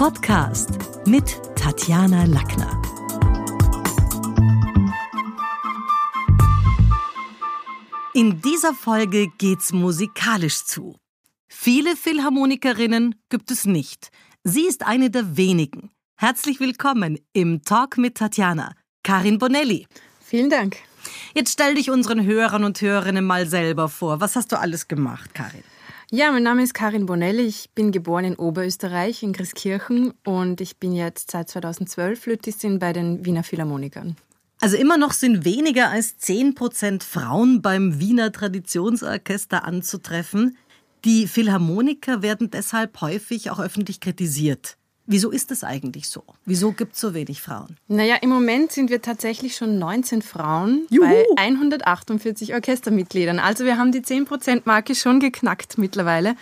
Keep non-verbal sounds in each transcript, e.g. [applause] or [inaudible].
Podcast mit Tatjana Lackner. In dieser Folge geht's musikalisch zu. Viele Philharmonikerinnen gibt es nicht. Sie ist eine der wenigen. Herzlich willkommen im Talk mit Tatjana, Karin Bonelli. Vielen Dank. Jetzt stell dich unseren Hörern und Hörerinnen mal selber vor. Was hast du alles gemacht, Karin? Ja, mein Name ist Karin Bonelli. Ich bin geboren in Oberösterreich, in Christkirchen und ich bin jetzt seit 2012 Flötistin bei den Wiener Philharmonikern. Also immer noch sind weniger als 10 Prozent Frauen beim Wiener Traditionsorchester anzutreffen. Die Philharmoniker werden deshalb häufig auch öffentlich kritisiert. Wieso ist das eigentlich so? Wieso gibt es so wenig Frauen? Naja, im Moment sind wir tatsächlich schon 19 Frauen Juhu. bei 148 Orchestermitgliedern. Also wir haben die 10%-Marke schon geknackt mittlerweile.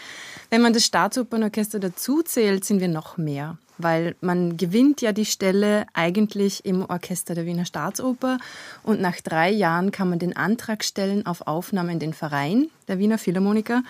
Wenn man das Staatsopernorchester dazuzählt, sind wir noch mehr weil man gewinnt ja die Stelle eigentlich im Orchester der Wiener Staatsoper und nach drei Jahren kann man den Antrag stellen auf Aufnahme in den Verein der Wiener Philharmoniker.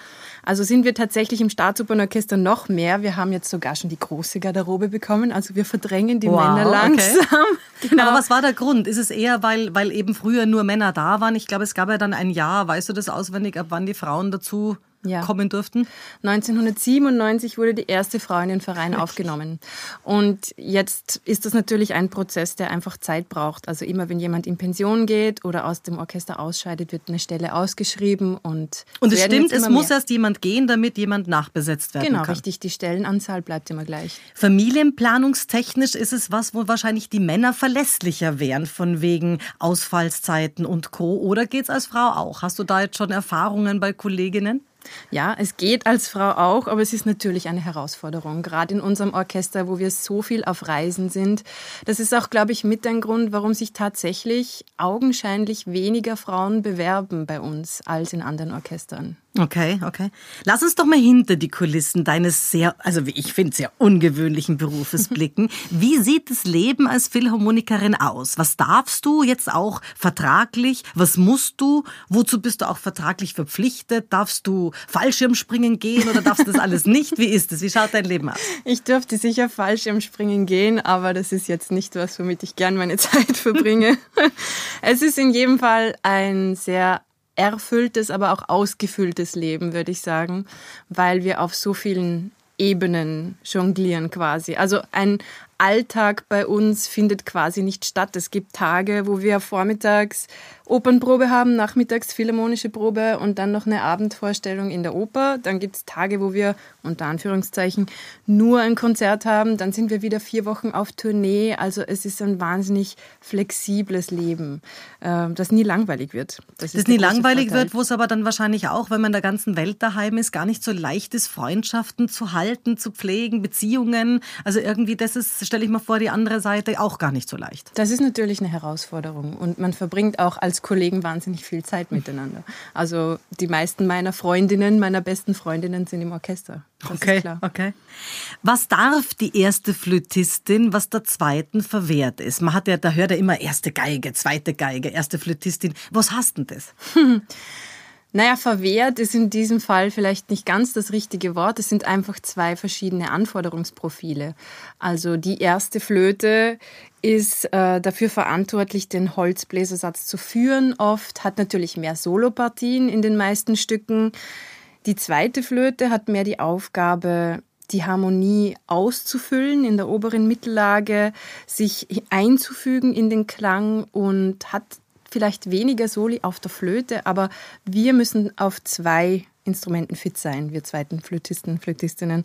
Also sind wir tatsächlich im Staatsopernorchester noch mehr. Wir haben jetzt sogar schon die große Garderobe bekommen, also wir verdrängen die wow, Männer langsam. Okay. [laughs] Genau. Aber was war der Grund? Ist es eher, weil, weil eben früher nur Männer da waren? Ich glaube, es gab ja dann ein Jahr, weißt du das auswendig, ab wann die Frauen dazu ja. kommen durften? 1997 wurde die erste Frau in den Verein aufgenommen. Und jetzt ist das natürlich ein Prozess, der einfach Zeit braucht. Also immer, wenn jemand in Pension geht oder aus dem Orchester ausscheidet, wird eine Stelle ausgeschrieben. Und, und es stimmt, es muss erst jemand gehen, damit jemand nachbesetzt werden genau, kann. Genau, richtig. Die Stellenanzahl bleibt immer gleich. Familienplanungstechnisch ist es was, wo wahrscheinlich die Männer verlässlicher wären, von wegen Ausfallszeiten und Co. Oder geht es als Frau auch? Hast du da jetzt schon Erfahrungen bei Kolleginnen? Ja, es geht als Frau auch, aber es ist natürlich eine Herausforderung, gerade in unserem Orchester, wo wir so viel auf Reisen sind. Das ist auch, glaube ich, mit ein Grund, warum sich tatsächlich augenscheinlich weniger Frauen bewerben bei uns als in anderen Orchestern. Okay, okay. Lass uns doch mal hinter die Kulissen deines sehr, also wie ich finde, sehr ungewöhnlichen Berufes [laughs] blicken. Wie sieht das Leben als Philharmonikerin aus? Was darfst du jetzt auch vertraglich? Was musst du? Wozu bist du auch vertraglich verpflichtet? Darfst du Fallschirmspringen gehen oder darfst du das alles nicht? Wie ist es? Wie schaut dein Leben aus? Ich dürfte sicher Fallschirmspringen gehen, aber das ist jetzt nicht was, womit ich gern meine [laughs] Zeit verbringe. es ist in jedem Fall ein sehr erfülltes, aber auch ausgefülltes Leben, würde ich sagen, weil wir auf so vielen Ebenen jonglieren quasi. Also ein Alltag bei uns findet quasi nicht statt. Es gibt Tage, wo wir vormittags Opernprobe haben, nachmittags Philharmonische Probe und dann noch eine Abendvorstellung in der Oper. Dann gibt es Tage, wo wir unter Anführungszeichen nur ein Konzert haben. Dann sind wir wieder vier Wochen auf Tournee. Also es ist ein wahnsinnig flexibles Leben, ähm, das nie langweilig wird. Das, das nie langweilig Vorteil. wird, wo es aber dann wahrscheinlich auch, wenn man in der ganzen Welt daheim ist, gar nicht so leicht ist, Freundschaften zu halten, zu pflegen, Beziehungen. Also irgendwie, das ist, stelle ich mir vor, die andere Seite auch gar nicht so leicht. Das ist natürlich eine Herausforderung und man verbringt auch als Kollegen wahnsinnig viel Zeit miteinander. Also die meisten meiner Freundinnen, meiner besten Freundinnen sind im Orchester. Das okay, okay. Was darf die erste Flötistin, was der zweiten verwehrt ist? Man hat ja, da hört er immer erste Geige, zweite Geige, erste Flötistin. Was hast denn das? [laughs] Naja, verwehrt ist in diesem Fall vielleicht nicht ganz das richtige Wort. Es sind einfach zwei verschiedene Anforderungsprofile. Also die erste Flöte ist äh, dafür verantwortlich, den Holzbläsersatz zu führen. Oft hat natürlich mehr Solopartien in den meisten Stücken. Die zweite Flöte hat mehr die Aufgabe, die Harmonie auszufüllen in der oberen Mittellage, sich einzufügen in den Klang und hat vielleicht weniger Soli auf der Flöte, aber wir müssen auf zwei Instrumenten fit sein, wir zweiten Flötisten, Flötistinnen,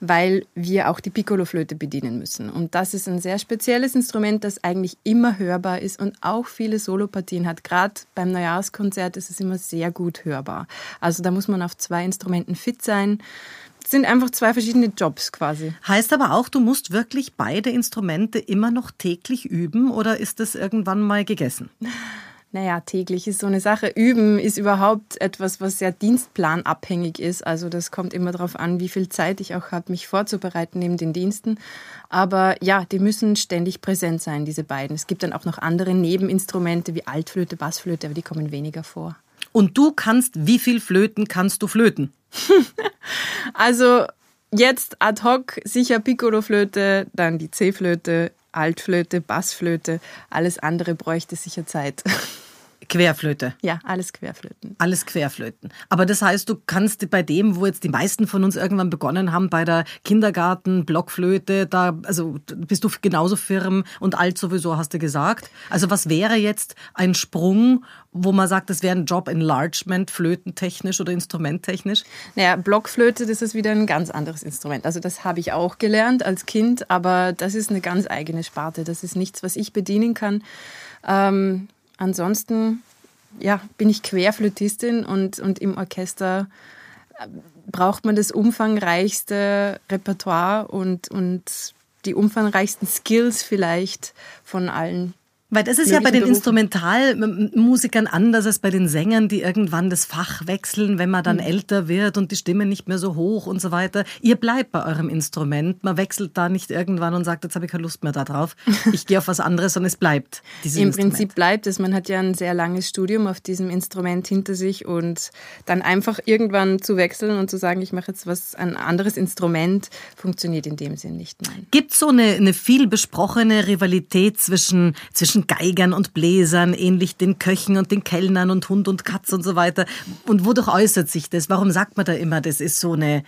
weil wir auch die Piccolo-Flöte bedienen müssen. Und das ist ein sehr spezielles Instrument, das eigentlich immer hörbar ist und auch viele Solopartien hat. Gerade beim Neujahrskonzert ist es immer sehr gut hörbar. Also da muss man auf zwei Instrumenten fit sein sind einfach zwei verschiedene Jobs quasi. Heißt aber auch, du musst wirklich beide Instrumente immer noch täglich üben oder ist das irgendwann mal gegessen? Naja, täglich ist so eine Sache. Üben ist überhaupt etwas, was sehr dienstplanabhängig ist. Also das kommt immer darauf an, wie viel Zeit ich auch habe, mich vorzubereiten neben den Diensten. Aber ja, die müssen ständig präsent sein, diese beiden. Es gibt dann auch noch andere Nebeninstrumente wie Altflöte, Bassflöte, aber die kommen weniger vor. Und du kannst, wie viel Flöten kannst du flöten? [laughs] also jetzt ad hoc sicher Piccolo-Flöte, dann die C-Flöte, Altflöte, Bassflöte. Alles andere bräuchte sicher Zeit. [laughs] Querflöte. Ja, alles Querflöten. Alles Querflöten. Aber das heißt, du kannst bei dem, wo jetzt die meisten von uns irgendwann begonnen haben, bei der Kindergarten, Blockflöte, da, also bist du genauso firm und alt sowieso, hast du gesagt. Also was wäre jetzt ein Sprung, wo man sagt, das wäre ein Job Enlargement, flötentechnisch oder instrumenttechnisch? Naja, Blockflöte, das ist wieder ein ganz anderes Instrument. Also das habe ich auch gelernt als Kind, aber das ist eine ganz eigene Sparte. Das ist nichts, was ich bedienen kann. Ähm, ansonsten ja, bin ich Querflötistin und, und im Orchester äh, braucht man das umfangreichste Repertoire und, und die umfangreichsten Skills vielleicht von allen weil das ist ja bei den. Instrumentalmusikern anders als bei den Sängern, die irgendwann das Fach wechseln, wenn man dann mhm. älter wird und die Stimme nicht mehr so hoch und so weiter. Ihr bleibt bei eurem Instrument. Man wechselt da nicht irgendwann und sagt, jetzt habe ich keine Lust mehr darauf. Ich gehe auf was anderes und es bleibt. Im. Prinzip bleibt es. Man hat ja ein sehr langes Studium auf diesem Instrument hinter sich und dann einfach irgendwann zu wechseln und zu sagen, ich mache jetzt was, ein anderes Instrument, funktioniert in dem Sinn nicht. Gibt es so eine, eine viel besprochene Rivalität zwischen, zwischen Geigern und Bläsern, ähnlich den Köchen und den Kellnern und Hund und Katz und so weiter. Und wodurch äußert sich das? Warum sagt man da immer, das ist so eine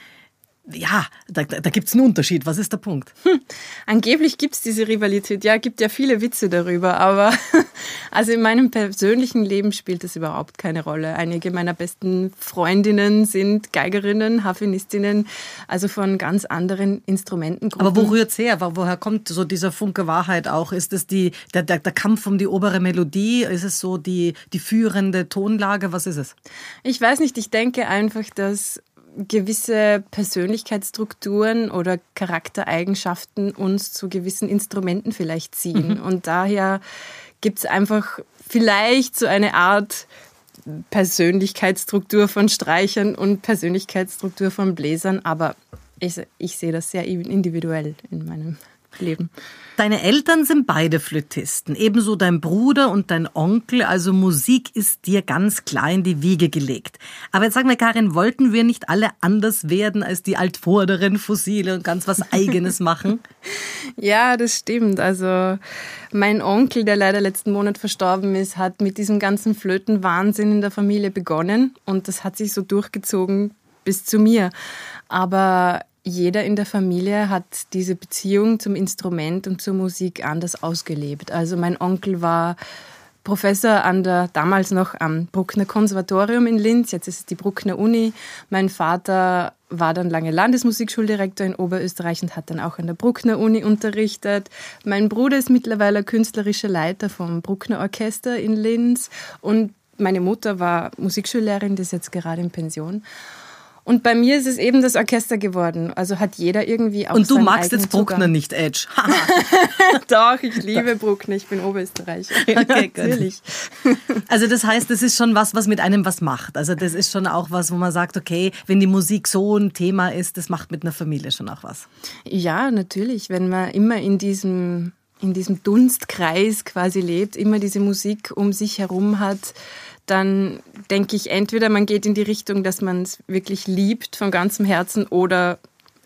ja, da, da gibt es einen Unterschied. Was ist der Punkt? Hm. Angeblich gibt es diese Rivalität. Ja, gibt ja viele Witze darüber, aber [laughs] also in meinem persönlichen Leben spielt das überhaupt keine Rolle. Einige meiner besten Freundinnen sind Geigerinnen, Harfenistinnen, also von ganz anderen Instrumentengruppen. Aber wo rührt's her? Woher kommt so dieser Funke Wahrheit auch? Ist es die, der, der, der Kampf um die obere Melodie? Ist es so die, die führende Tonlage? Was ist es? Ich weiß nicht. Ich denke einfach, dass gewisse Persönlichkeitsstrukturen oder Charaktereigenschaften uns zu gewissen Instrumenten vielleicht ziehen. Mhm. Und daher gibt es einfach vielleicht so eine Art Persönlichkeitsstruktur von Streichern und Persönlichkeitsstruktur von Bläsern, aber ich, ich sehe das sehr individuell in meinem Leben. Deine Eltern sind beide Flötisten, ebenso dein Bruder und dein Onkel, also Musik ist dir ganz klar in die Wiege gelegt. Aber jetzt sag mal, Karin, wollten wir nicht alle anders werden als die altvorderen Fossile und ganz was Eigenes machen? [laughs] ja, das stimmt. Also mein Onkel, der leider letzten Monat verstorben ist, hat mit diesem ganzen Flötenwahnsinn in der Familie begonnen und das hat sich so durchgezogen bis zu mir. Aber jeder in der Familie hat diese Beziehung zum Instrument und zur Musik anders ausgelebt. Also mein Onkel war Professor an der damals noch am Bruckner Konservatorium in Linz, jetzt ist es die Bruckner Uni. Mein Vater war dann lange Landesmusikschuldirektor in Oberösterreich und hat dann auch an der Bruckner Uni unterrichtet. Mein Bruder ist mittlerweile künstlerischer Leiter vom Bruckner Orchester in Linz und meine Mutter war Musikschullehrerin, die ist jetzt gerade in Pension. Und bei mir ist es eben das Orchester geworden. Also hat jeder irgendwie auch Und du magst jetzt Bruckner Zugang. nicht, Edge. [laughs] Doch, ich liebe Bruckner. Ich bin Oberösterreicher. [laughs] Okay, Natürlich. Also das heißt, das ist schon was, was mit einem was macht. Also das ist schon auch was, wo man sagt, okay, wenn die Musik so ein Thema ist, das macht mit einer Familie schon auch was. Ja, natürlich. Wenn man immer in diesem in diesem Dunstkreis quasi lebt, immer diese Musik um sich herum hat, dann denke ich, entweder man geht in die Richtung, dass man es wirklich liebt von ganzem Herzen oder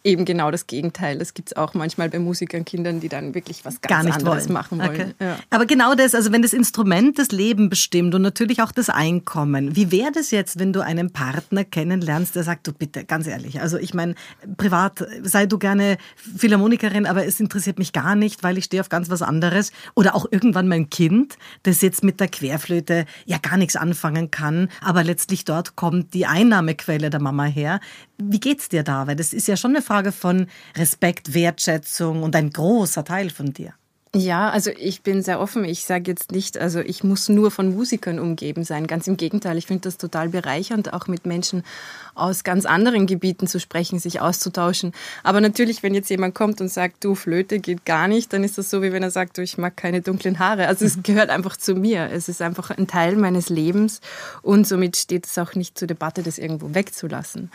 eben genau das Gegenteil. Das gibt es auch manchmal bei Musikern, Kindern, die dann wirklich was ganz anderes wollen. machen wollen. Okay. Ja. Aber genau das, also wenn das Instrument das Leben bestimmt und natürlich auch das Einkommen, wie wäre das jetzt, wenn du einen Partner kennenlernst, der sagt, du bitte, ganz ehrlich, also ich meine, privat sei du gerne Philharmonikerin, aber es interessiert mich gar nicht, weil ich stehe auf ganz was anderes. Oder auch irgendwann mein Kind, das jetzt mit der Querflöte ja gar nichts anfangen kann, aber letztlich dort kommt die Einnahmequelle der Mama her. Wie geht's dir da? Weil das ist ja schon eine Frage von Respekt, Wertschätzung und ein großer Teil von dir. Ja, also ich bin sehr offen. Ich sage jetzt nicht, also ich muss nur von Musikern umgeben sein. Ganz im Gegenteil, ich finde das total bereichernd, auch mit Menschen aus ganz anderen Gebieten zu sprechen, sich auszutauschen. Aber natürlich, wenn jetzt jemand kommt und sagt, du, Flöte geht gar nicht, dann ist das so, wie wenn er sagt, du, ich mag keine dunklen Haare. Also es gehört einfach zu mir. Es ist einfach ein Teil meines Lebens und somit steht es auch nicht zur Debatte, das irgendwo wegzulassen.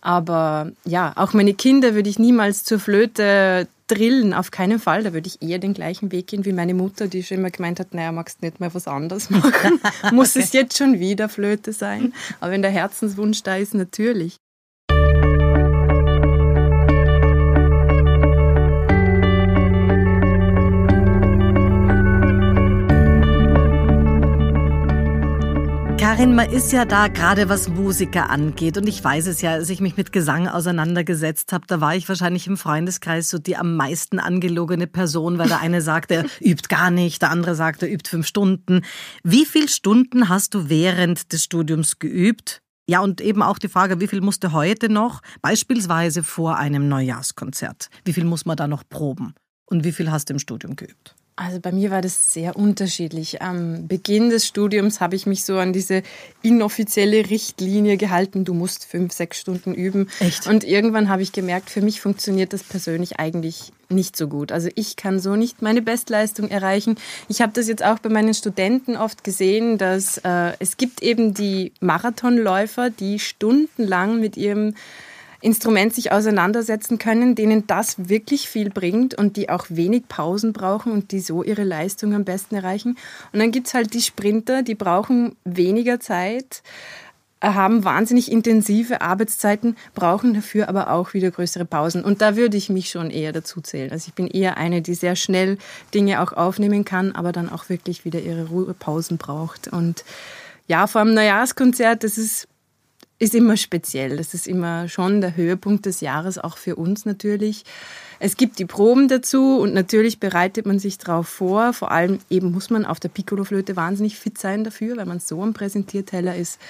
Aber ja, auch meine Kinder würde ich niemals zur Flöte drillen, auf keinen Fall. Da würde ich eher den gleichen Weg gehen wie meine Mutter, die schon immer gemeint hat, naja, magst nicht mehr was anderes machen. [laughs] Muss es jetzt schon wieder Flöte sein? Aber wenn der Herzenswunsch da ist, natürlich. Karin, man ist ja da gerade was Musiker angeht und ich weiß es ja, als ich mich mit Gesang auseinandergesetzt habe, da war ich wahrscheinlich im Freundeskreis so die am meisten angelogene Person, weil der eine sagte, er [laughs] übt gar nicht, der andere sagte, er übt fünf Stunden. Wie viele Stunden hast du während des Studiums geübt? Ja, und eben auch die Frage, wie viel musste heute noch, beispielsweise vor einem Neujahrskonzert, wie viel muss man da noch proben? Und wie viel hast du im Studium geübt? Also bei mir war das sehr unterschiedlich. Am Beginn des Studiums habe ich mich so an diese inoffizielle Richtlinie gehalten, du musst fünf, sechs Stunden üben. Echt? Und irgendwann habe ich gemerkt, für mich funktioniert das persönlich eigentlich nicht so gut. Also ich kann so nicht meine Bestleistung erreichen. Ich habe das jetzt auch bei meinen Studenten oft gesehen, dass äh, es gibt eben die Marathonläufer, die stundenlang mit ihrem Instrument sich auseinandersetzen können, denen das wirklich viel bringt und die auch wenig Pausen brauchen und die so ihre Leistung am besten erreichen. Und dann gibt es halt die Sprinter, die brauchen weniger Zeit, haben wahnsinnig intensive Arbeitszeiten, brauchen dafür aber auch wieder größere Pausen. Und da würde ich mich schon eher dazu zählen. Also ich bin eher eine, die sehr schnell Dinge auch aufnehmen kann, aber dann auch wirklich wieder ihre Ruhepausen braucht. Und ja, vor einem Neujahrskonzert, das ist ist immer speziell. Das ist immer schon der Höhepunkt des Jahres, auch für uns natürlich. Es gibt die Proben dazu und natürlich bereitet man sich darauf vor. Vor allem eben muss man auf der Piccolo-Flöte wahnsinnig fit sein dafür, weil man so ein Präsentierteller ist.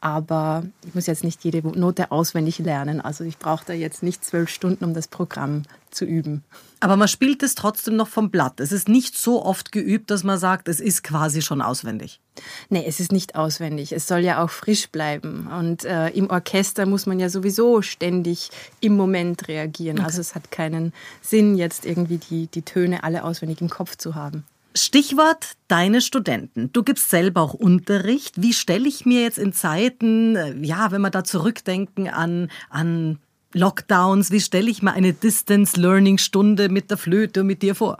Aber ich muss jetzt nicht jede Note auswendig lernen. Also ich brauche da jetzt nicht zwölf Stunden, um das Programm zu üben. Aber man spielt es trotzdem noch vom Blatt. Es ist nicht so oft geübt, dass man sagt, es ist quasi schon auswendig. Nee, es ist nicht auswendig. Es soll ja auch frisch bleiben. Und äh, im Orchester muss man ja sowieso ständig im Moment reagieren. Okay. Also es hat keinen Sinn, jetzt irgendwie die, die Töne alle auswendig im Kopf zu haben. Stichwort deine Studenten. Du gibst selber auch Unterricht. Wie stelle ich mir jetzt in Zeiten, äh, ja, wenn wir da zurückdenken an, an Lockdowns, wie stelle ich mir eine Distance Learning Stunde mit der Flöte und mit dir vor?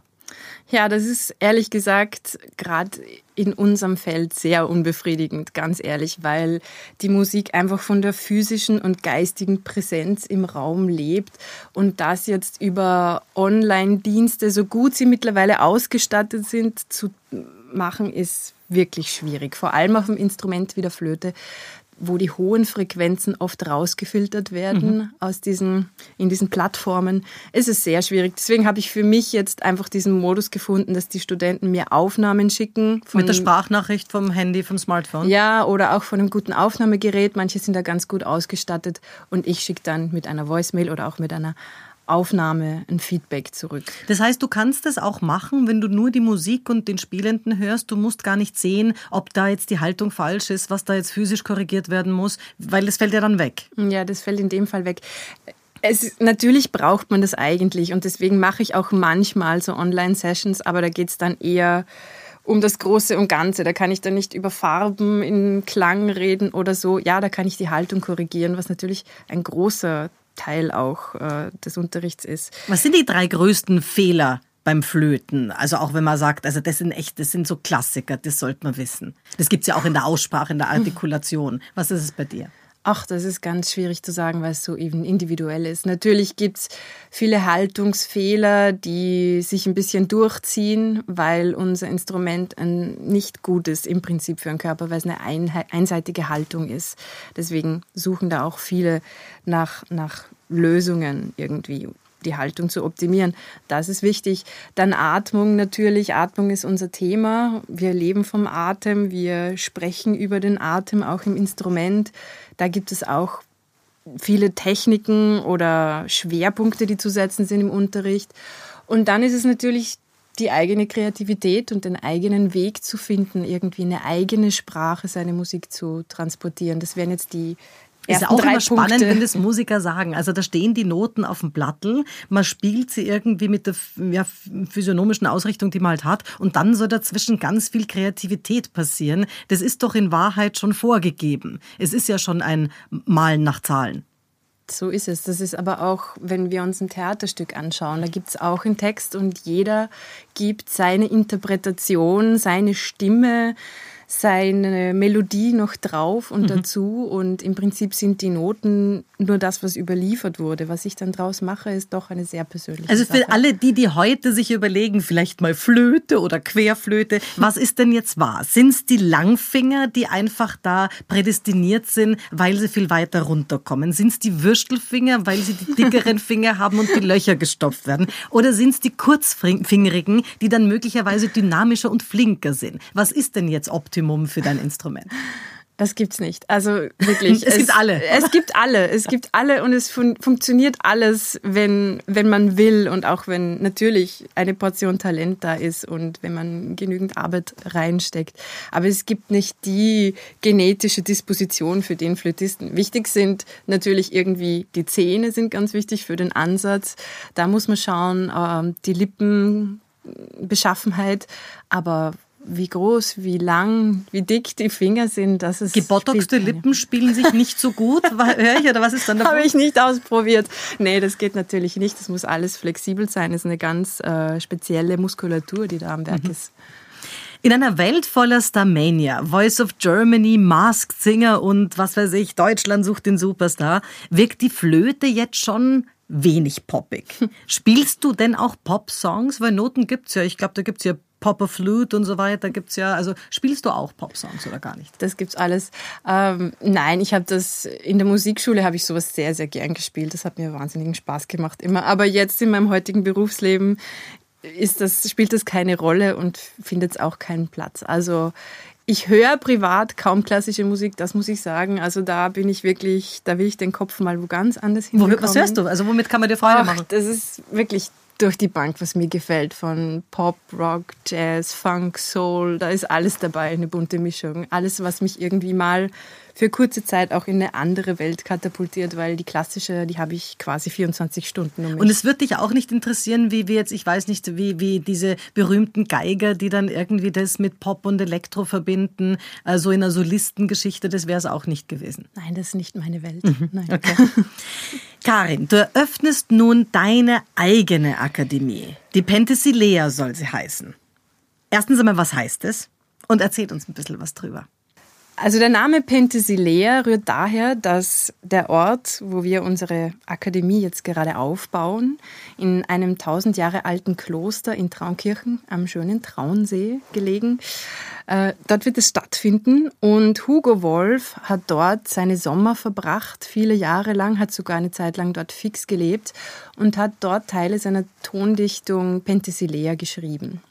Ja, das ist ehrlich gesagt gerade in unserem Feld sehr unbefriedigend, ganz ehrlich, weil die Musik einfach von der physischen und geistigen Präsenz im Raum lebt und das jetzt über Online-Dienste, so gut sie mittlerweile ausgestattet sind, zu machen, ist wirklich schwierig. Vor allem auf dem Instrument wie der Flöte wo die hohen Frequenzen oft rausgefiltert werden mhm. aus diesen, in diesen Plattformen, ist es sehr schwierig. Deswegen habe ich für mich jetzt einfach diesen Modus gefunden, dass die Studenten mir Aufnahmen schicken. Von, Mit der Sprachnachricht vom Handy, vom Smartphone? Ja, oder auch von einem guten Aufnahmegerät. Manche sind da ganz gut ausgestattet und ich schicke dann mit einer Voicemail oder auch mit einer Aufnahme ein Feedback zurück. Das heißt, du kannst es auch machen, wenn du nur die Musik und den Spielenden hörst. Du musst gar nicht sehen, ob da jetzt die Haltung falsch ist, was da jetzt physisch korrigiert werden muss, weil das fällt ja dann weg. Ja, das fällt in dem Fall weg. Es, natürlich braucht man das eigentlich und deswegen mache ich auch manchmal so Online-Sessions, aber da geht es dann eher um das Große und Ganze. Da kann ich dann nicht über Farben in Klang reden oder so. Ja, da kann ich die Haltung korrigieren, was natürlich ein großer Teil auch äh, des Unterrichts ist. Was sind die drei größten Fehler beim Flöten? Also auch wenn man sagt, also das sind echt, das sind so Klassiker, das sollte man wissen. Das gibt es ja auch in der Aussprache, in der Artikulation. Was ist es bei dir? Ach, das ist ganz schwierig zu sagen, weil es so eben individuell ist. Natürlich gibt es viele Haltungsfehler, die sich ein bisschen durchziehen, weil unser Instrument ein nicht gutes im Prinzip für den Körper, weil es eine einseitige Haltung ist. Deswegen suchen da auch viele nach, nach Lösungen irgendwie die Haltung zu optimieren. Das ist wichtig. Dann Atmung natürlich. Atmung ist unser Thema. Wir leben vom Atem. Wir sprechen über den Atem auch im Instrument. Da gibt es auch viele Techniken oder Schwerpunkte, die zu setzen sind im Unterricht. Und dann ist es natürlich die eigene Kreativität und den eigenen Weg zu finden, irgendwie eine eigene Sprache, seine Musik zu transportieren. Das wären jetzt die ist auch immer spannend, Punkte. wenn das Musiker sagen. Also da stehen die Noten auf dem Plattel, man spielt sie irgendwie mit der ja, physiognomischen Ausrichtung, die man halt hat, und dann soll dazwischen ganz viel Kreativität passieren. Das ist doch in Wahrheit schon vorgegeben. Es ist ja schon ein Malen nach Zahlen. So ist es. Das ist aber auch, wenn wir uns ein Theaterstück anschauen, da gibt es auch einen Text und jeder gibt seine Interpretation, seine Stimme, seine Melodie noch drauf und mhm. dazu. Und im Prinzip sind die Noten nur das, was überliefert wurde. Was ich dann draus mache, ist doch eine sehr persönliche Also für Sache. alle die, die heute sich überlegen, vielleicht mal Flöte oder Querflöte, was ist denn jetzt wahr? Sind es die Langfinger, die einfach da prädestiniert sind, weil sie viel weiter runterkommen? Sind es die Würstelfinger, weil sie die dickeren [laughs] Finger haben und die Löcher gestopft werden? Oder sind es die kurzfingerigen, die dann möglicherweise dynamischer und flinker sind? Was ist denn jetzt optimal? Optimum für dein Instrument? [laughs] Das gibt's nicht. Also wirklich. es, [laughs] es, gibt alle. Es gibt alle. Es gibt alle und es fun funktioniert alles, wenn, wenn man will und auch wenn natürlich eine Portion Talent da ist und wenn man genügend Arbeit reinsteckt. Aber es gibt nicht die genetische Disposition für den Flötisten. Wichtig sind natürlich irgendwie die Zähne sind ganz wichtig für den Ansatz. Da muss man schauen, ähm, die Lippenbeschaffenheit. Aber wie groß, wie lang, wie dick die Finger sind, das ist. Gebotoxte Lippen spielen sich nicht so gut, [laughs] höre ich, oder was ist dann Habe ich nicht ausprobiert. Nee, das geht natürlich nicht. Das muss alles flexibel sein. Das ist eine ganz äh, spezielle Muskulatur, die da am Werk mhm. ist. In einer Welt voller Starmania, Voice of Germany, Masked Singer und was weiß ich, Deutschland sucht den Superstar, wirkt die Flöte jetzt schon wenig poppig. [laughs] Spielst du denn auch Pop-Songs? Weil Noten gibt's ja. Ich glaube, da gibt's ja Popper Flute und so weiter gibt es ja. Also spielst du auch Popsongs oder gar nicht? Das gibt's alles. Ähm, nein, ich habe das in der Musikschule habe ich sowas sehr, sehr gern gespielt. Das hat mir wahnsinnigen Spaß gemacht immer. Aber jetzt in meinem heutigen Berufsleben ist das, spielt das keine Rolle und findet es auch keinen Platz. Also ich höre privat kaum klassische Musik, das muss ich sagen. Also da bin ich wirklich, da will ich den Kopf mal wo ganz anders hin. Was hörst du? Also womit kann man dir Freude Ach, machen? Das ist wirklich durch die Bank, was mir gefällt, von Pop, Rock, Jazz, Funk, Soul, da ist alles dabei, eine bunte Mischung. Alles, was mich irgendwie mal für kurze Zeit auch in eine andere Welt katapultiert, weil die klassische, die habe ich quasi 24 Stunden um mich. Und es wird dich auch nicht interessieren, wie wir jetzt, ich weiß nicht, wie, wie diese berühmten Geiger, die dann irgendwie das mit Pop und Elektro verbinden, also in einer Solistengeschichte, das wäre es auch nicht gewesen. Nein, das ist nicht meine Welt. Mhm. Nein. Okay. [laughs] Karin, du eröffnest nun deine eigene Akademie. Die Penthesilea soll sie heißen. Erstens einmal, was heißt es? Und erzählt uns ein bisschen was drüber. Also der Name Penthesilea rührt daher, dass der Ort, wo wir unsere Akademie jetzt gerade aufbauen, in einem tausend Jahre alten Kloster in Traunkirchen am schönen Traunsee gelegen, äh, dort wird es stattfinden und Hugo Wolf hat dort seine Sommer verbracht, viele Jahre lang, hat sogar eine Zeit lang dort fix gelebt und hat dort Teile seiner Tondichtung Penthesilea geschrieben.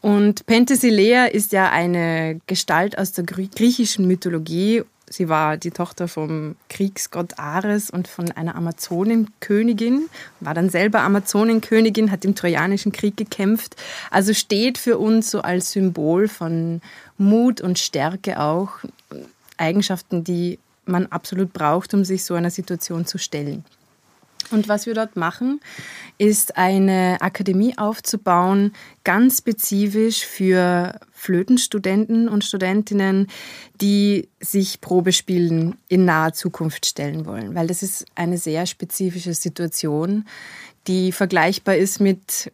Und Penthesilea ist ja eine Gestalt aus der griechischen Mythologie. Sie war die Tochter vom Kriegsgott Ares und von einer Amazonenkönigin, war dann selber Amazonenkönigin, hat im Trojanischen Krieg gekämpft. Also steht für uns so als Symbol von Mut und Stärke auch. Eigenschaften, die man absolut braucht, um sich so einer Situation zu stellen. Und was wir dort machen, ist eine Akademie aufzubauen, ganz spezifisch für Flötenstudenten und Studentinnen, die sich Probespielen in naher Zukunft stellen wollen. Weil das ist eine sehr spezifische Situation, die vergleichbar ist mit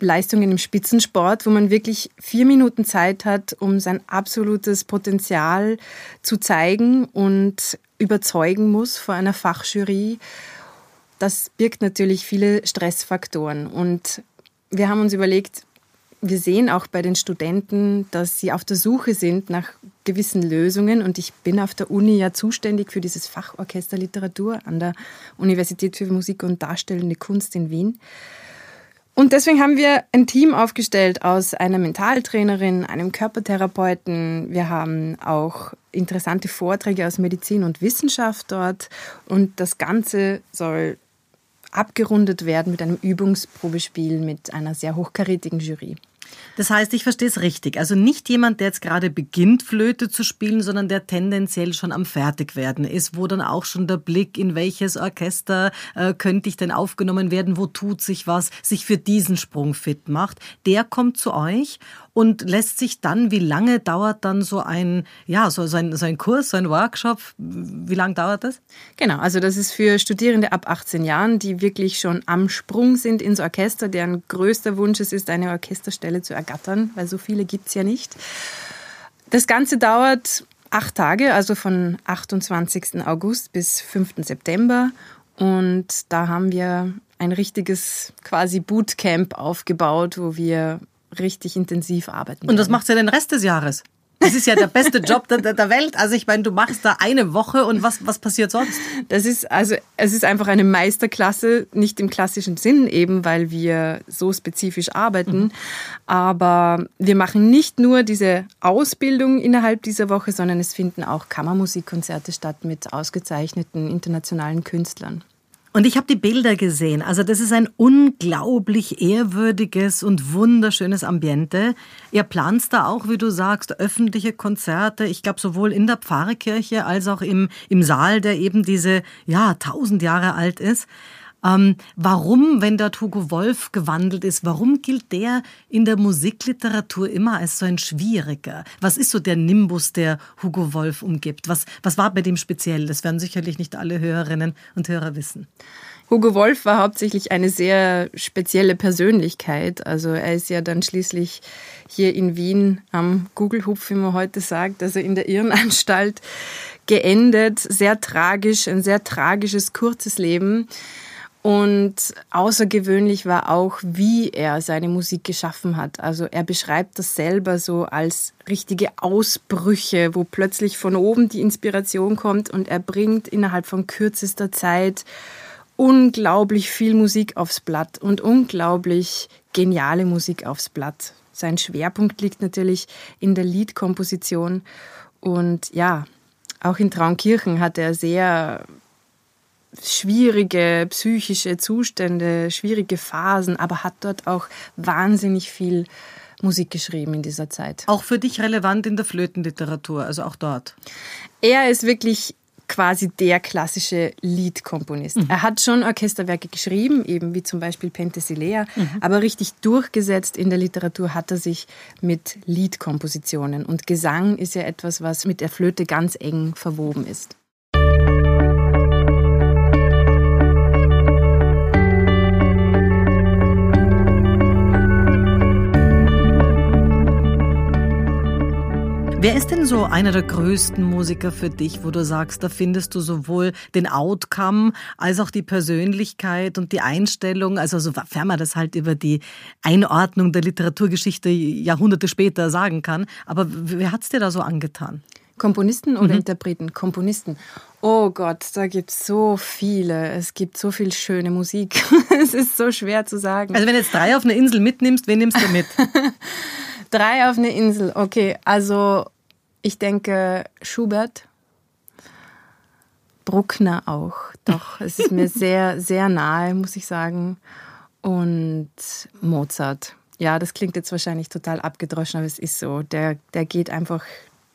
Leistungen im Spitzensport, wo man wirklich vier Minuten Zeit hat, um sein absolutes Potenzial zu zeigen und überzeugen muss vor einer Fachjury das birgt natürlich viele Stressfaktoren. Und wir haben uns überlegt, wir sehen auch bei den Studenten, dass sie auf der Suche sind nach gewissen Lösungen. Und ich bin auf der Uni ja zuständig für dieses Fach Orchesterliteratur an der Universität für Musik und Darstellende Kunst in Wien. Und deswegen haben wir ein Team aufgestellt aus einer Mentaltrainerin, einem Körpertherapeuten. Wir haben auch interessante Vorträge aus Medizin und Wissenschaft dort. Und das Ganze soll abgerundet werden mit einem Übungsprobespiel mit einer sehr hochkarätigen Jury. Das heißt, ich verstehe es richtig. Also nicht jemand, der jetzt gerade beginnt, Flöte zu spielen, sondern der tendenziell schon am Fertigwerden ist, wo dann auch schon der Blick, in welches Orchester äh, könnte ich denn aufgenommen werden, wo tut sich was, sich für diesen Sprung fit macht. Der kommt zu euch und lässt sich dann, wie lange dauert dann so ein, ja, so, so, ein, so ein Kurs, so ein Workshop, wie lange dauert das? Genau, also das ist für Studierende ab 18 Jahren, die wirklich schon am Sprung sind ins Orchester, deren größter Wunsch es ist, eine Orchesterstelle zu ergattern, weil so viele gibt es ja nicht. Das Ganze dauert acht Tage, also von 28. August bis 5. September. Und da haben wir ein richtiges quasi Bootcamp aufgebaut, wo wir richtig intensiv arbeiten. Und das macht ja den Rest des Jahres. Das ist ja der beste Job der, der Welt. Also ich meine, du machst da eine Woche und was, was passiert sonst? Das ist also es ist einfach eine Meisterklasse, nicht im klassischen Sinn eben, weil wir so spezifisch arbeiten. Mhm. Aber wir machen nicht nur diese Ausbildung innerhalb dieser Woche, sondern es finden auch Kammermusikkonzerte statt mit ausgezeichneten internationalen Künstlern. Und ich habe die Bilder gesehen. Also das ist ein unglaublich ehrwürdiges und wunderschönes Ambiente. Ihr plant da auch, wie du sagst, öffentliche Konzerte. Ich glaube sowohl in der Pfarrkirche als auch im, im Saal, der eben diese, ja, tausend Jahre alt ist. Ähm, warum, wenn dort Hugo Wolf gewandelt ist, warum gilt der in der Musikliteratur immer als so ein schwieriger? Was ist so der Nimbus, der Hugo Wolf umgibt? Was, was war bei dem speziell? Das werden sicherlich nicht alle Hörerinnen und Hörer wissen. Hugo Wolf war hauptsächlich eine sehr spezielle Persönlichkeit. Also er ist ja dann schließlich hier in Wien am Google-Hupf, wie man heute sagt, also in der Irrenanstalt geendet. Sehr tragisch, ein sehr tragisches, kurzes Leben. Und außergewöhnlich war auch, wie er seine Musik geschaffen hat. Also er beschreibt das selber so als richtige Ausbrüche, wo plötzlich von oben die Inspiration kommt und er bringt innerhalb von kürzester Zeit unglaublich viel Musik aufs Blatt und unglaublich geniale Musik aufs Blatt. Sein Schwerpunkt liegt natürlich in der Liedkomposition und ja, auch in Traunkirchen hat er sehr schwierige psychische Zustände, schwierige Phasen, aber hat dort auch wahnsinnig viel Musik geschrieben in dieser Zeit. Auch für dich relevant in der Flötenliteratur, also auch dort. Er ist wirklich quasi der klassische Liedkomponist. Mhm. Er hat schon Orchesterwerke geschrieben, eben wie zum Beispiel Penthesilea, mhm. aber richtig durchgesetzt in der Literatur hat er sich mit Liedkompositionen. Und Gesang ist ja etwas, was mit der Flöte ganz eng verwoben ist. Wer ist denn so einer der größten Musiker für dich, wo du sagst, da findest du sowohl den Outcome als auch die Persönlichkeit und die Einstellung, also sofern man das halt über die Einordnung der Literaturgeschichte Jahrhunderte später sagen kann. Aber wer hat's dir da so angetan? Komponisten oder mhm. Interpreten? Komponisten. Oh Gott, da gibt es so viele. Es gibt so viel schöne Musik. [laughs] es ist so schwer zu sagen. Also wenn du jetzt drei auf eine Insel mitnimmst, wen nimmst du mit? [laughs] Drei auf eine Insel, okay. Also ich denke Schubert, Bruckner auch. Doch, es ist mir [laughs] sehr, sehr nahe, muss ich sagen. Und Mozart. Ja, das klingt jetzt wahrscheinlich total abgedroschen, aber es ist so. Der, der geht einfach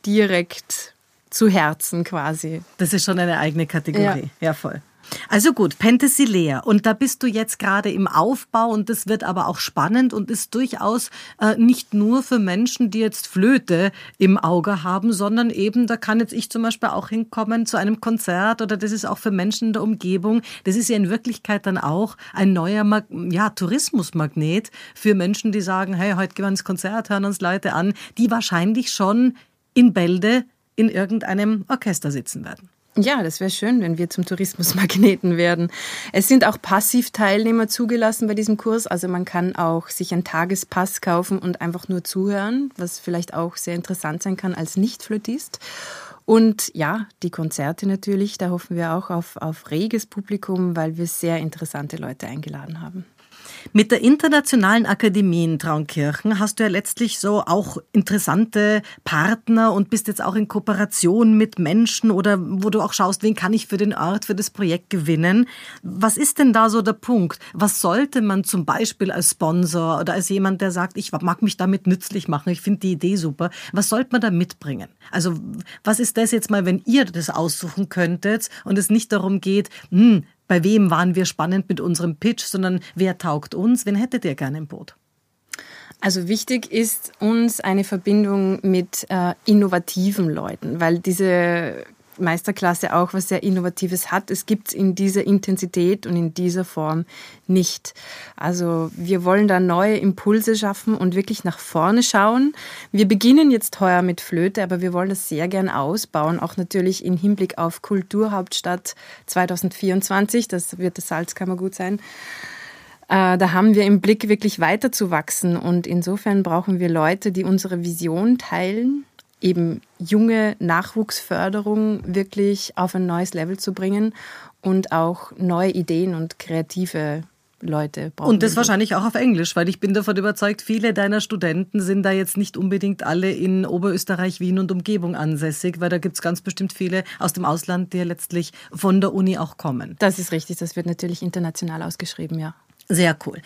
direkt zu Herzen quasi. Das ist schon eine eigene Kategorie. Ja, ja voll. Also gut, Penthesilea. Und da bist du jetzt gerade im Aufbau und das wird aber auch spannend und ist durchaus äh, nicht nur für Menschen, die jetzt Flöte im Auge haben, sondern eben, da kann jetzt ich zum Beispiel auch hinkommen zu einem Konzert oder das ist auch für Menschen in der Umgebung. Das ist ja in Wirklichkeit dann auch ein neuer Mag ja, Tourismusmagnet für Menschen, die sagen, hey, heute gehen wir ins Konzert, hören uns Leute an, die wahrscheinlich schon in Bälde in irgendeinem Orchester sitzen werden. Ja, das wäre schön, wenn wir zum Tourismusmagneten [laughs] werden. Es sind auch Passivteilnehmer zugelassen bei diesem Kurs. Also man kann auch sich einen Tagespass kaufen und einfach nur zuhören, was vielleicht auch sehr interessant sein kann als Nicht-Flötist. Und ja, die Konzerte natürlich, da hoffen wir auch auf, auf reges Publikum, weil wir sehr interessante Leute eingeladen haben. Mit der Internationalen Akademie in Traunkirchen hast du ja letztlich so auch interessante Partner und bist jetzt auch in Kooperation mit Menschen oder wo du auch schaust, wen kann ich für den Ort, für das Projekt gewinnen. Was ist denn da so der Punkt? Was sollte man zum Beispiel als Sponsor oder als jemand, der sagt, ich mag mich damit nützlich machen, ich finde die Idee super, was sollte man da mitbringen? Also was ist das jetzt mal, wenn ihr das aussuchen könntet und es nicht darum geht, hm, bei wem waren wir spannend mit unserem Pitch, sondern wer taugt uns, wen hättet ihr gerne im Boot? Also wichtig ist uns eine Verbindung mit äh, innovativen Leuten, weil diese Meisterklasse auch was sehr Innovatives hat. Es gibt es in dieser Intensität und in dieser Form nicht. Also wir wollen da neue Impulse schaffen und wirklich nach vorne schauen. Wir beginnen jetzt heuer mit Flöte, aber wir wollen das sehr gern ausbauen, auch natürlich im Hinblick auf Kulturhauptstadt 2024. Das wird das Salzkammergut sein. Äh, da haben wir im Blick, wirklich weiterzuwachsen. Und insofern brauchen wir Leute, die unsere Vision teilen, eben junge Nachwuchsförderung wirklich auf ein neues Level zu bringen und auch neue Ideen und kreative Leute brauchen. Und das wahrscheinlich auch auf Englisch, weil ich bin davon überzeugt, viele deiner Studenten sind da jetzt nicht unbedingt alle in Oberösterreich, Wien und Umgebung ansässig, weil da gibt es ganz bestimmt viele aus dem Ausland, die ja letztlich von der Uni auch kommen. Das ist richtig, das wird natürlich international ausgeschrieben, ja. Sehr cool.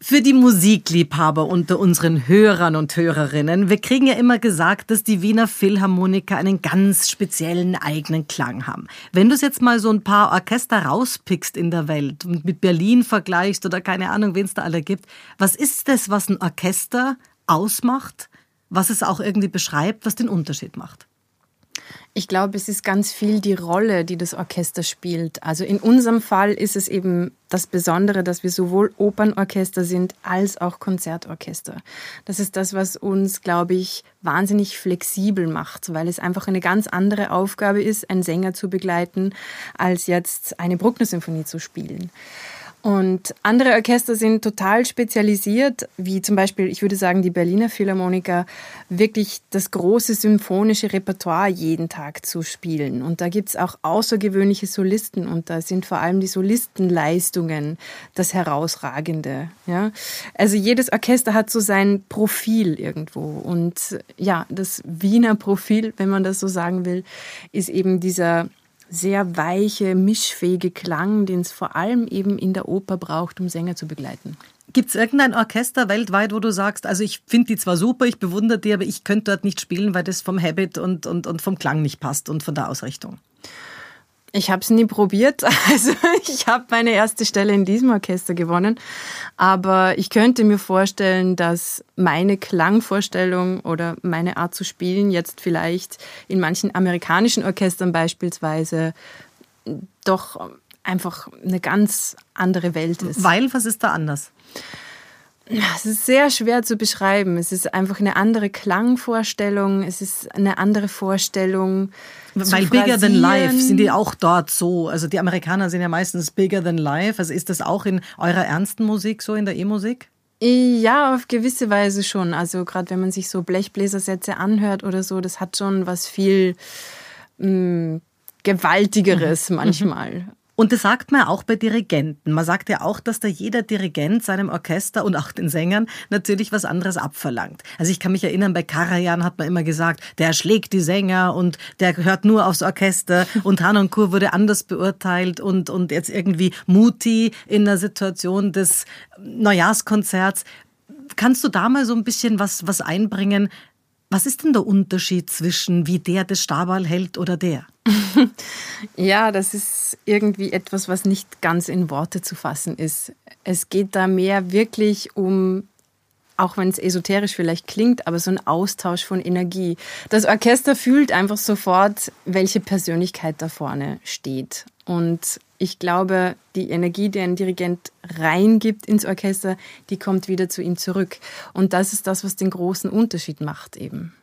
Für die Musikliebhaber unter unseren Hörern und Hörerinnen, wir kriegen ja immer gesagt, dass die Wiener Philharmoniker einen ganz speziellen eigenen Klang haben. Wenn du es jetzt mal so ein paar Orchester rauspickst in der Welt und mit Berlin vergleichst oder keine Ahnung, wen es da alle gibt, was ist das, was ein Orchester ausmacht, was es auch irgendwie beschreibt, was den Unterschied macht? Ich glaube, es ist ganz viel die Rolle, die das Orchester spielt. Also in unserem Fall ist es eben das Besondere, dass wir sowohl Opernorchester sind als auch Konzertorchester. Das ist das, was uns, glaube ich, wahnsinnig flexibel macht, weil es einfach eine ganz andere Aufgabe ist, einen Sänger zu begleiten, als jetzt eine Bruckner-Symphonie zu spielen. Und andere Orchester sind total spezialisiert, wie zum Beispiel, ich würde sagen, die Berliner Philharmoniker, wirklich das große symphonische Repertoire jeden Tag zu spielen. Und da gibt es auch außergewöhnliche Solisten und da sind vor allem die Solistenleistungen das Herausragende. Ja? Also jedes Orchester hat so sein Profil irgendwo. Und ja, das Wiener Profil, wenn man das so sagen will, ist eben dieser sehr weiche, mischfähige Klang, den es vor allem eben in der Oper braucht, um Sänger zu begleiten. Gibt es irgendein Orchester weltweit, wo du sagst, also ich finde die zwar super, ich bewundere die, aber ich könnte dort nicht spielen, weil das vom Habit und, und, und vom Klang nicht passt und von der Ausrichtung? Ich habe es nie probiert. [laughs] Also ich habe meine erste Stelle in diesem Orchester gewonnen. Aber ich könnte mir vorstellen, dass meine Klangvorstellung oder meine Art zu spielen jetzt vielleicht in manchen amerikanischen Orchestern beispielsweise doch einfach eine ganz andere Welt ist. Weil, was ist da anders? Es ist sehr schwer zu beschreiben. Es ist einfach eine andere Klangvorstellung. Es ist eine andere Vorstellung. Weil Bigger Than Life sind die auch dort so. Also die Amerikaner sind ja meistens Bigger Than Life. Also ist das auch in eurer ernsten Musik so, in der E-Musik? Ja, auf gewisse Weise schon. Also gerade wenn man sich so Blechbläsersätze anhört oder so, das hat schon was viel mh, mm, Gewaltigeres mhm. manchmal. Und das sagt man auch bei Dirigenten. Man sagt ja auch, dass da jeder Dirigent seinem Orchester und auch den Sängern natürlich was anderes abverlangt. Also ich kann mich erinnern, bei Karajan hat man immer gesagt, der schlägt die Sänger und der hört nur aufs Orchester und Hanonkur wurde anders beurteilt und, und jetzt irgendwie Muti in der Situation des Neujahrskonzerts. Kannst du da mal so ein bisschen was, was einbringen? Was ist denn der Unterschied zwischen wie der das Stabal hält oder der? [laughs] ja, das ist irgendwie etwas, was nicht ganz in Worte zu fassen ist. Es geht da mehr wirklich um auch wenn es esoterisch vielleicht klingt, aber so ein Austausch von Energie. Das Orchester fühlt einfach sofort, welche Persönlichkeit da vorne steht. Und ich glaube, die Energie, die ein Dirigent reingibt ins Orchester, die kommt wieder zu ihm zurück. Und das ist das, was den großen Unterschied macht eben.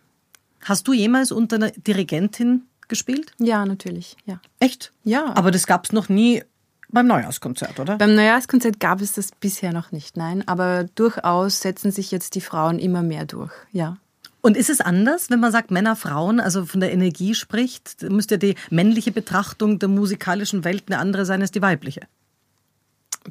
Hast du jemals unter einer Dirigentin gespielt? Ja, natürlich, ja. Echt? Ja. Aber das gab es noch nie beim Neujahrskonzert, oder? Beim Neujahrskonzert gab es das bisher noch nicht, nein. Aber durchaus setzen sich jetzt die Frauen immer mehr durch, ja. Und ist es anders, wenn man sagt Männer, Frauen, also von der Energie spricht? Müsste die männliche Betrachtung der musikalischen Welt eine andere sein als die weibliche?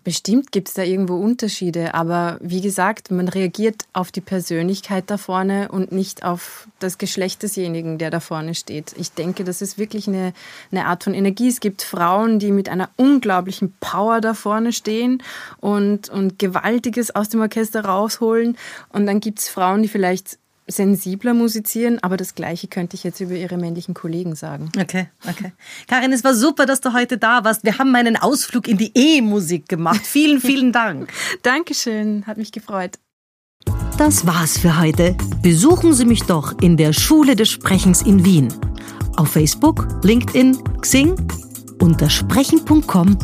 Bestimmt gibt es da irgendwo Unterschiede, aber wie gesagt, man reagiert auf die Persönlichkeit da vorne und nicht auf das Geschlecht desjenigen, der da vorne steht. Ich denke, das ist wirklich eine, eine Art von Energie. Es gibt Frauen, die mit einer unglaublichen Power da vorne stehen und, und Gewaltiges aus dem Orchester rausholen. Und dann gibt es Frauen, die vielleicht sensibler musizieren, aber das Gleiche könnte ich jetzt über Ihre männlichen Kollegen sagen. Okay, okay. Karin, es war super, dass du heute da warst. Wir haben meinen Ausflug in die E-Musik gemacht. Vielen, vielen Dank. [laughs] Dankeschön, hat mich gefreut. Das war's für heute. Besuchen Sie mich doch in der Schule des Sprechens in Wien. Auf Facebook, LinkedIn, Xing, unter sprechen.com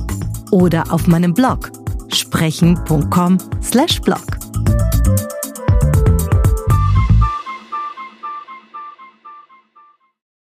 oder auf meinem Blog sprechen.com/blog.